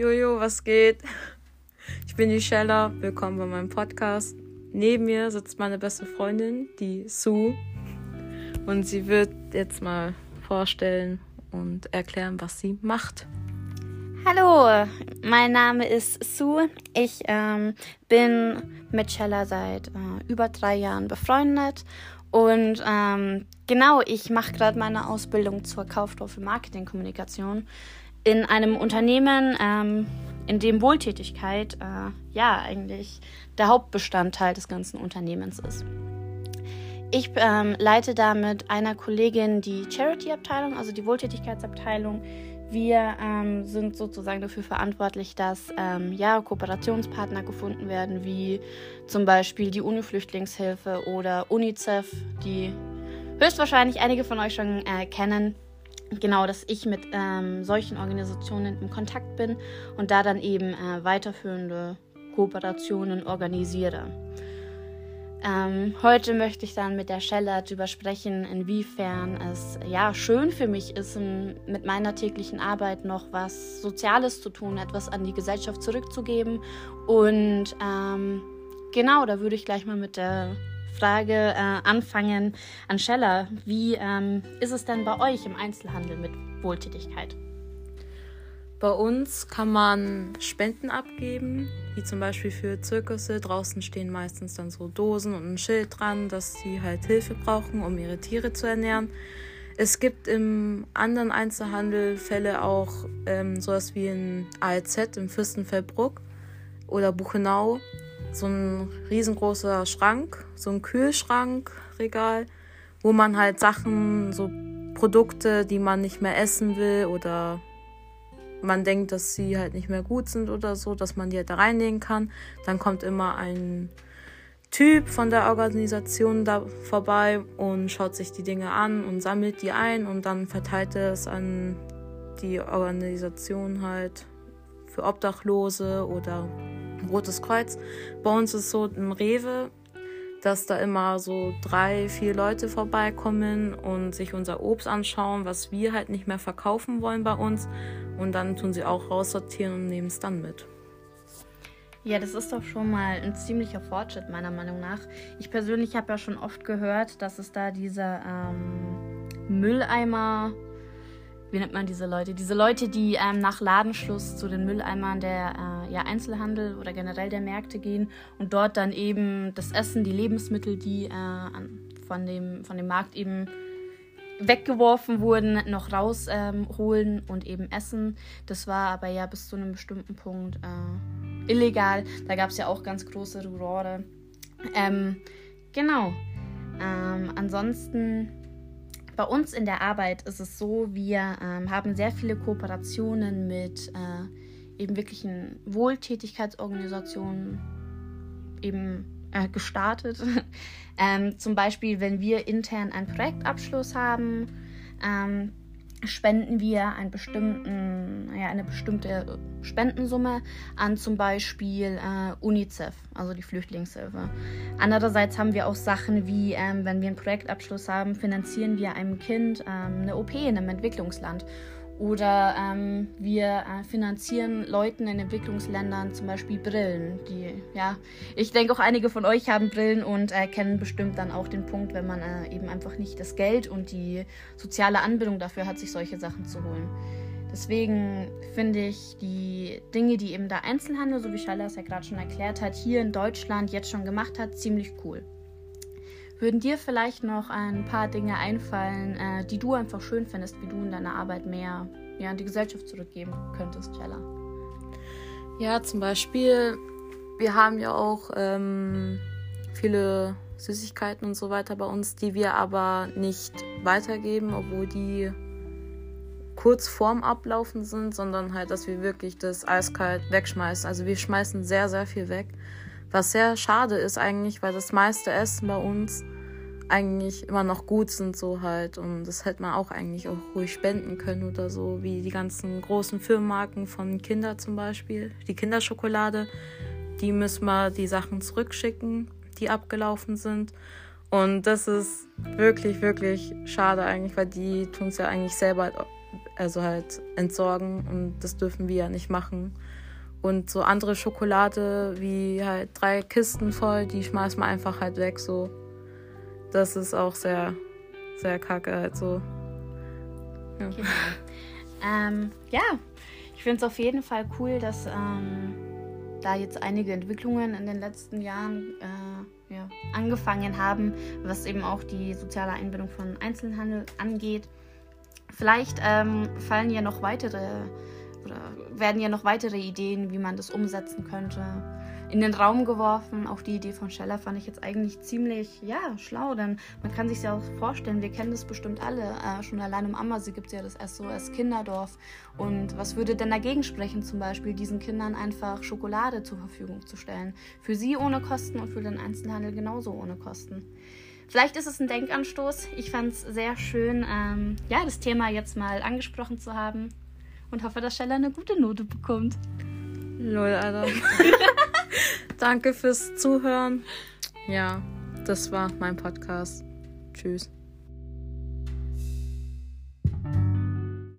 Jojo, was geht? Ich bin die Sheller, willkommen bei meinem Podcast. Neben mir sitzt meine beste Freundin, die Sue. Und sie wird jetzt mal vorstellen und erklären, was sie macht. Hallo, mein Name ist Sue. Ich ähm, bin mit Sheller seit äh, über drei Jahren befreundet. Und ähm, genau, ich mache gerade meine Ausbildung zur Kauffrau für Marketingkommunikation in einem Unternehmen, ähm, in dem Wohltätigkeit äh, ja eigentlich der Hauptbestandteil des ganzen Unternehmens ist. Ich ähm, leite da mit einer Kollegin die Charity-Abteilung, also die Wohltätigkeitsabteilung. Wir ähm, sind sozusagen dafür verantwortlich, dass ähm, ja, Kooperationspartner gefunden werden, wie zum Beispiel die UNI-Flüchtlingshilfe oder UNICEF, die höchstwahrscheinlich einige von euch schon äh, kennen genau, dass ich mit ähm, solchen Organisationen in Kontakt bin und da dann eben äh, weiterführende Kooperationen organisiere. Ähm, heute möchte ich dann mit der Schelle darüber sprechen, inwiefern es ja schön für mich ist, in, mit meiner täglichen Arbeit noch was Soziales zu tun, etwas an die Gesellschaft zurückzugeben. Und ähm, genau, da würde ich gleich mal mit der Frage äh, anfangen an Scheller. Wie ähm, ist es denn bei euch im Einzelhandel mit Wohltätigkeit? Bei uns kann man Spenden abgeben, wie zum Beispiel für Zirkusse. Draußen stehen meistens dann so Dosen und ein Schild dran, dass sie halt Hilfe brauchen, um ihre Tiere zu ernähren. Es gibt im anderen Einzelhandel Fälle auch ähm, sowas wie in ALZ im Fürstenfeldbruck oder Buchenau so ein riesengroßer Schrank, so ein Kühlschrankregal, wo man halt Sachen, so Produkte, die man nicht mehr essen will oder man denkt, dass sie halt nicht mehr gut sind oder so, dass man die halt da reinlegen kann. Dann kommt immer ein Typ von der Organisation da vorbei und schaut sich die Dinge an und sammelt die ein und dann verteilt er es an die Organisation halt für Obdachlose oder Rotes Kreuz. Bei uns ist so im Rewe, dass da immer so drei, vier Leute vorbeikommen und sich unser Obst anschauen, was wir halt nicht mehr verkaufen wollen bei uns. Und dann tun sie auch raussortieren und nehmen es dann mit. Ja, das ist doch schon mal ein ziemlicher Fortschritt meiner Meinung nach. Ich persönlich habe ja schon oft gehört, dass es da diese ähm, Mülleimer wie nennt man diese Leute? Diese Leute, die ähm, nach Ladenschluss zu den Mülleimern der äh, ja, Einzelhandel oder generell der Märkte gehen und dort dann eben das Essen, die Lebensmittel, die äh, an, von, dem, von dem Markt eben weggeworfen wurden, noch rausholen ähm, und eben essen. Das war aber ja bis zu einem bestimmten Punkt äh, illegal. Da gab es ja auch ganz große Rohre. Ähm, genau. Ähm, ansonsten bei uns in der Arbeit ist es so, wir ähm, haben sehr viele Kooperationen mit äh, eben wirklichen Wohltätigkeitsorganisationen eben äh, gestartet. ähm, zum Beispiel, wenn wir intern einen Projektabschluss haben, ähm, spenden wir einen bestimmten, ja, eine bestimmte Spendensumme an zum Beispiel äh, UNICEF, also die Flüchtlingshilfe. Andererseits haben wir auch Sachen wie, ähm, wenn wir einen Projektabschluss haben, finanzieren wir einem Kind ähm, eine OP in einem Entwicklungsland. Oder ähm, wir äh, finanzieren Leuten in Entwicklungsländern zum Beispiel Brillen. Die, ja, ich denke auch einige von euch haben Brillen und äh, kennen bestimmt dann auch den Punkt, wenn man äh, eben einfach nicht das Geld und die soziale Anbindung dafür hat, sich solche Sachen zu holen. Deswegen finde ich die Dinge, die eben der Einzelhandel, so wie Schaller es ja gerade schon erklärt hat, hier in Deutschland jetzt schon gemacht hat, ziemlich cool. Würden dir vielleicht noch ein paar Dinge einfallen, äh, die du einfach schön findest, wie du in deiner Arbeit mehr ja, an die Gesellschaft zurückgeben könntest, Jella? Ja, zum Beispiel, wir haben ja auch ähm, viele Süßigkeiten und so weiter bei uns, die wir aber nicht weitergeben, obwohl die kurz vorm Ablaufen sind, sondern halt, dass wir wirklich das eiskalt wegschmeißen. Also wir schmeißen sehr, sehr viel weg. Was sehr schade ist eigentlich, weil das meiste Essen bei uns eigentlich immer noch gut sind, so halt. Und das hätte man auch eigentlich auch ruhig spenden können oder so, wie die ganzen großen Firmenmarken von Kinder zum Beispiel. Die Kinderschokolade, die müssen wir die Sachen zurückschicken, die abgelaufen sind. Und das ist wirklich, wirklich schade eigentlich, weil die tun es ja eigentlich selber also halt entsorgen und das dürfen wir ja nicht machen. Und so andere Schokolade wie halt drei Kisten voll, die schmeißt man einfach halt weg so. Das ist auch sehr, sehr kacke halt so. Ja, ähm, ja. ich finde es auf jeden Fall cool, dass ähm, da jetzt einige Entwicklungen in den letzten Jahren äh, ja, angefangen haben, was eben auch die soziale Einbindung von Einzelhandel angeht. Vielleicht ähm, fallen ja noch weitere oder werden ja noch weitere Ideen, wie man das umsetzen könnte, in den Raum geworfen. Auch die Idee von Scheller fand ich jetzt eigentlich ziemlich, ja, schlau, denn man kann sich ja auch vorstellen, wir kennen das bestimmt alle. Äh, schon allein im Ammersee gibt es ja das SOS Kinderdorf. Und was würde denn dagegen sprechen, zum Beispiel diesen Kindern einfach Schokolade zur Verfügung zu stellen? Für sie ohne Kosten und für den Einzelhandel genauso ohne Kosten. Vielleicht ist es ein Denkanstoß. Ich fand es sehr schön, ähm, ja, das Thema jetzt mal angesprochen zu haben und hoffe, dass Stella eine gute Note bekommt. Lol, Alter. Danke fürs Zuhören. Ja, das war mein Podcast. Tschüss.